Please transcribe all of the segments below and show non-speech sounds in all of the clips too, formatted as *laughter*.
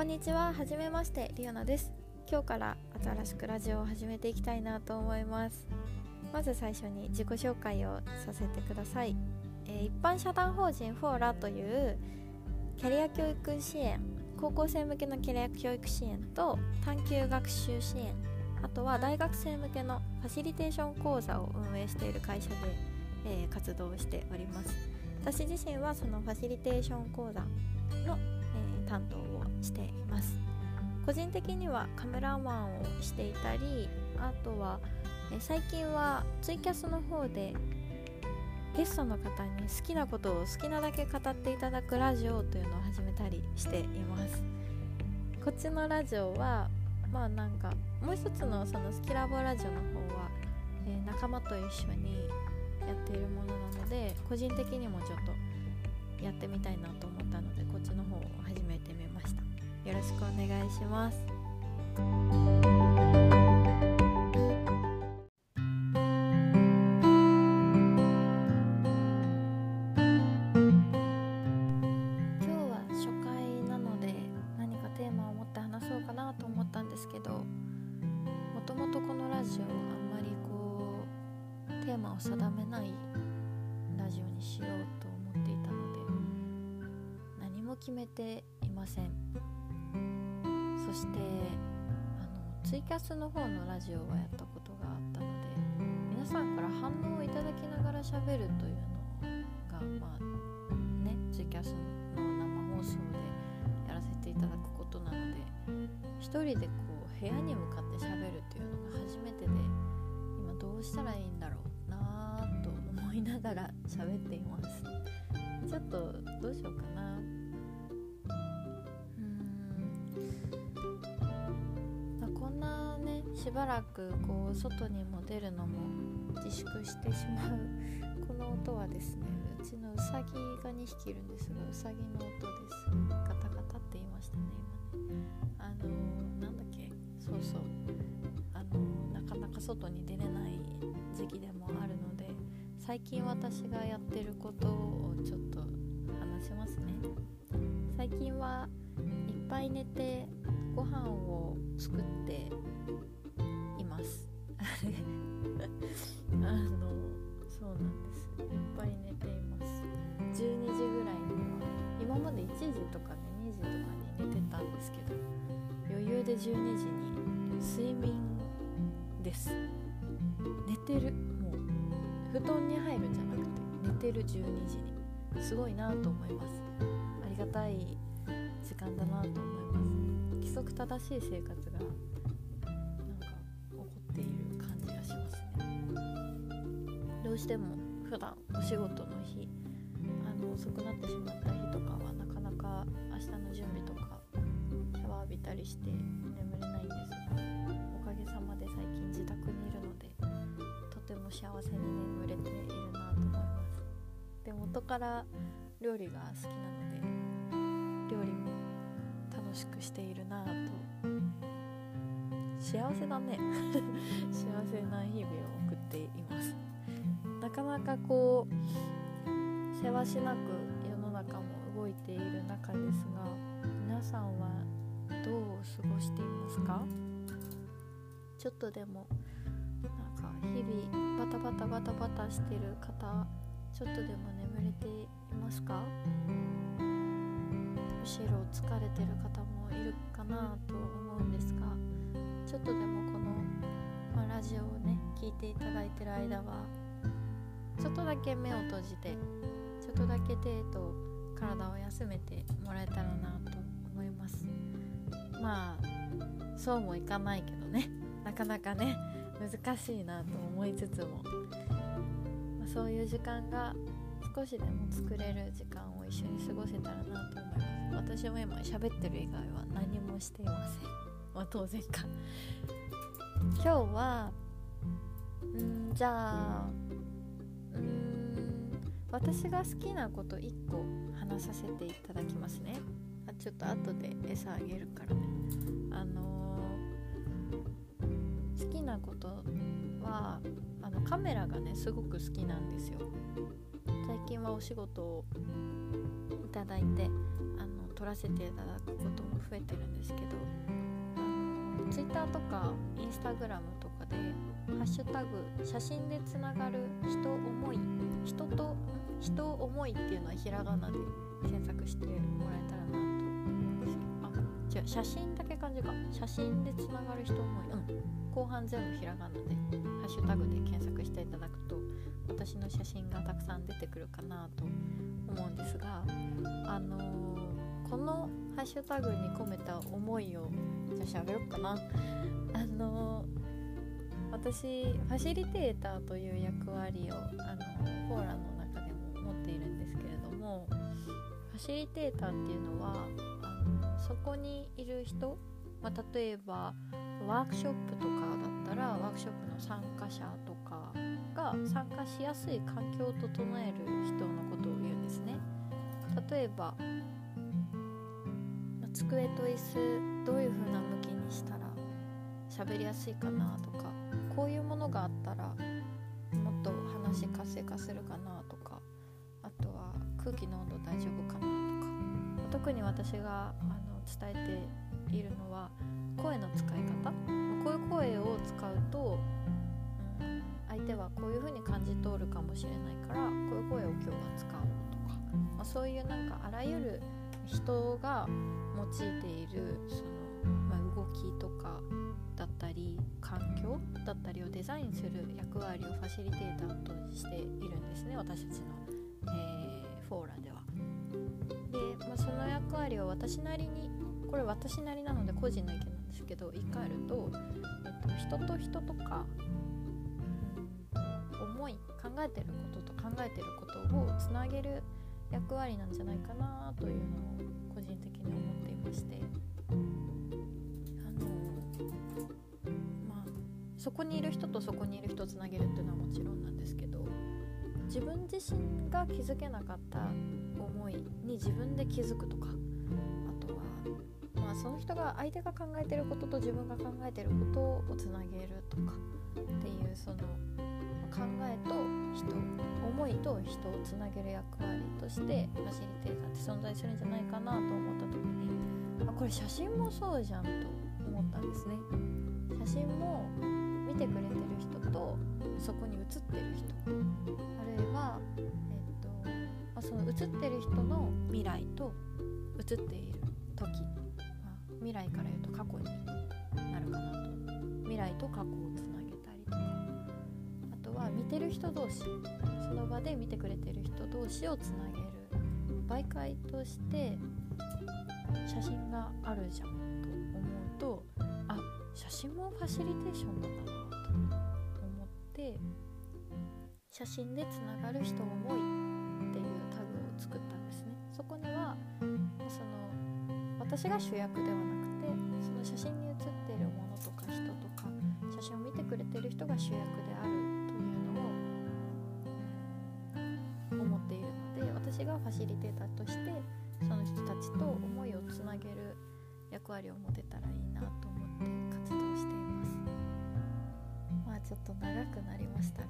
こんにちは。はじめましてリオナです。今日から新しくラジオを始めていきたいなと思います。まず最初に自己紹介をさせてください、えー、一般社団法人フォーラというキャリア教育支援高校生向けのキャリア教育支援と探究学習支援あとは大学生向けのファシリテーション講座を運営している会社で、えー、活動しております。私自身はそのファシリテーション講座の、担当をしています。個人的にはカメラマンをしていたりあとは、え、最近はツイキャスの方でゲストの方に好きなことを好きなだけ語っていただくラジオというのを始めたりしています。こっちのラジオはまあなんかもう一つのそのスキラボラジオの方は、えー、仲間と一緒にやっているものなので個人的にもちょっとやってみたいなと思ったのでこっちの方をよろしくお願いします。今日は初回なので何かテーマを持って話そうかなと思ったんですけどもともとこのラジオあんまりこうテーマを定めないラジオにしようと思っていたので何も決めてません。そしてあのツイキャスの方のラジオはやったことがあったので皆さんから反応をいただきながら喋るというのがまあねツイキャスの生放送でやらせていただくことなので一人でこう部屋に向かって喋るというのが初めてで今どうしたらいいんだろうなと思いながら喋っています。ちょっとどうしようかな。なねしばらくこう外にも出るのも自粛してしまう *laughs* この音はですねうちのうさぎが2匹いるんですがうさぎの音です。ガタガタって言いましたね今ね。あのー、なんだっけ？そうそう。あのー、なかなか外に出れない時期でもあるので最近私がやってることをちょっと話しますね。最近はいっぱい寝てご飯を作っています。*laughs* あのそうなんです。いっぱい寝ています。12時ぐらいには今まで1時とかね2時とかに寝てたんですけど余裕で12時に睡眠です。寝てる。もう布団に入るんじゃなくて寝てる12時に。すごいなと思います。ありがたい時間だなと思います。規則正しい生活がなんか起こっている感じがしますね。どうしても普段お仕事の日あの遅くなってしまった日とかはなかなか明日の準備とかシャワー浴びたりして眠れないんですがおかげさまで最近自宅にいるのでとても幸せに眠れているなと思います。で元から料理が好きなので料理も楽しくしているなと。幸せだね。*laughs* 幸せな日々を送っています。なかなかこうせわしなく世の中も動いている中ですが皆さんはどう過ごしていますか？ちょっとでもなんか日々バタバタバタバタしてる方ちょっとでも眠れていますか？むしろ疲れてる方もいるかなと思うんですがちょっとでもこの、まあ、ラジオをね聞いていただいてる間はちょっとだけ目を閉じてちょっとだけ手と体を休めてもらえたらなと思います。まあそうもいかないけどね。なかなかね難しいなと思いつつも、まあ、そういう時間が少しでも作れる時間を一緒に過ごせたらなと思います。私も今喋ってる以外は何もしていません。まあ当然か今日はんじゃあうん私が好きなこと1個話させていただきますね。あちょっと後で餌あげるからね。あのーなことはあのカメラがねすごく好きなんですよ。最近はお仕事をいただいてあの撮らせていただくことも増えてるんですけど Twitter とか Instagram とかで「ハッシュタグ写真でつながる人思い」人と人思いっていうのはひらがなで検索してもらえたらなと思うんですよあ違う写真だけ漢字か。写真でつながる人思い。うん。後半全部ひらがなでハッシュタグで検索していただくと私の写真がたくさん出てくるかなと思うんですがあのー、このハッシュタグに込めた思いをじゃあ喋ろうかな。あのー、私ファシリテーターという役割をあのフォーラの中でも持っているんですけれどもファシリテーターっていうのはあのそこにいる人、まあ、例えばワークショップとかだったらワークショップの参加者とが参加しやすい環境を整える人のことを言うんですね。例えば机と椅子どういう風な向きにしたら喋りやすいかなとかこういうものがあったらもっと話活性化するかなとかあとは空気の温度大丈夫かなとか。特に私があの伝えているのは声の使い方。こういう声を使うと、相手はこういう風に感じ取るかもしれないからこういう声を今日は使おうとか、まあ、そういうなんかあらゆる人が用いているその、まあ、動きとかだったり環境だったりをデザインする役割をファシリテーターとしているんですね私たちの、えー、フォーラでは。で、まあ、その役割を私なりにこれ私なりなので個人の意見なんですけど言い換えると、えっと、人と人とか、い考えてることと考えてることをつなげる役割なんじゃないかなというのを個人的に思っていまして。あのまあそこにいる人とそこにいる人をつなげるっていうのはもちろんなんですけど自分自身が気づけなかった思いに自分で気づくとかあとはまあその人が相手が考えてることと自分が考えてることをつなげるとかっていうその考えと人思いと人をつなげる役割としてファシリテーターって存在するんじゃないかなと思った時にあこれ写真もそうじゃんと思ったんですね。写真も見てくれてる人とそこに写ってる人。あるいは、えっとまあ、その写ってる人の未来と写っている時、まあ、未来から言うと過去になるかなと。未来と過去をつてる人同士その場で見てくれてる人同士をつなげる。媒介として写真があるじゃんと思うとあ写真もファシリテーションなんだなと思って写真でつながる人思いっていうタグを作ったんですね。そこにはその私が主役ではなく役割を持てたらいいなと思って活動しています。まあちょっと長くなりましたが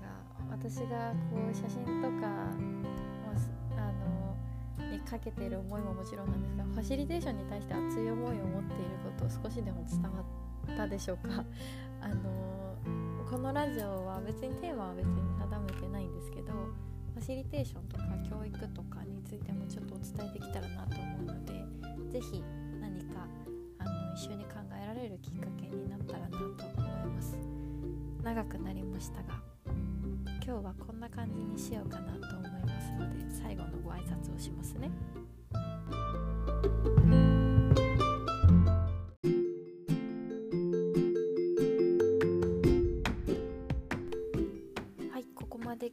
私がこう写真とか、まあ、あのにかけている思いももちろんなんですがファシリテーションに対して熱い思いを持っていることを少しでも伝わったでしょうか。*laughs* あのこのラジオは別にテーマは別に定めてないんですけどファシリテーションとか教育とかについてもちょっとお伝えできたらなと思うので是非一緒に考えられるきっかけになったらなと思います。長くなりましたが今日はこんな感じにしようかなと思いますので最後のご挨拶をしますね。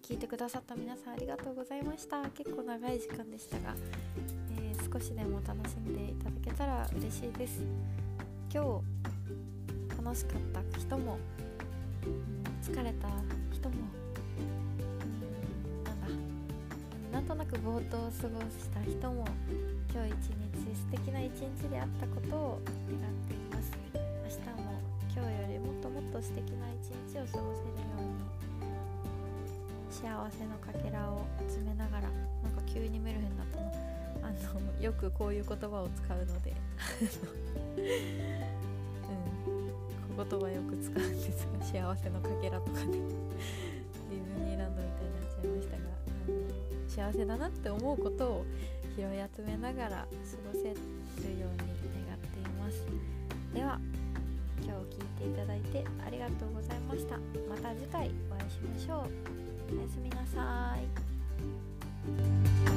聞いてくださった皆さんありがとうございました。結構長い時間でしたが、えー、少しでも楽しんでいただけたら嬉しいです。今日楽しかった人も、疲れた人も、なんだなんとなくぼーっと過ごした人も今日一日素敵な一日であったことを願っています。明日も今日よりもっともっと素敵な一日を過ごせるように幸せのかけらを集めながらなんか急にメルヘンだったのあのよくこういう言葉を使うので。うん。小言葉よく使うんですが幸せのかけらとかでディズニーランドみたいになっちゃいましたがあの幸せだなって思うことを拾い集めながら過ごせるように願っています。では今日聞いていただいてありがとうございました。また次回お会いしましょう。おやすみなさい。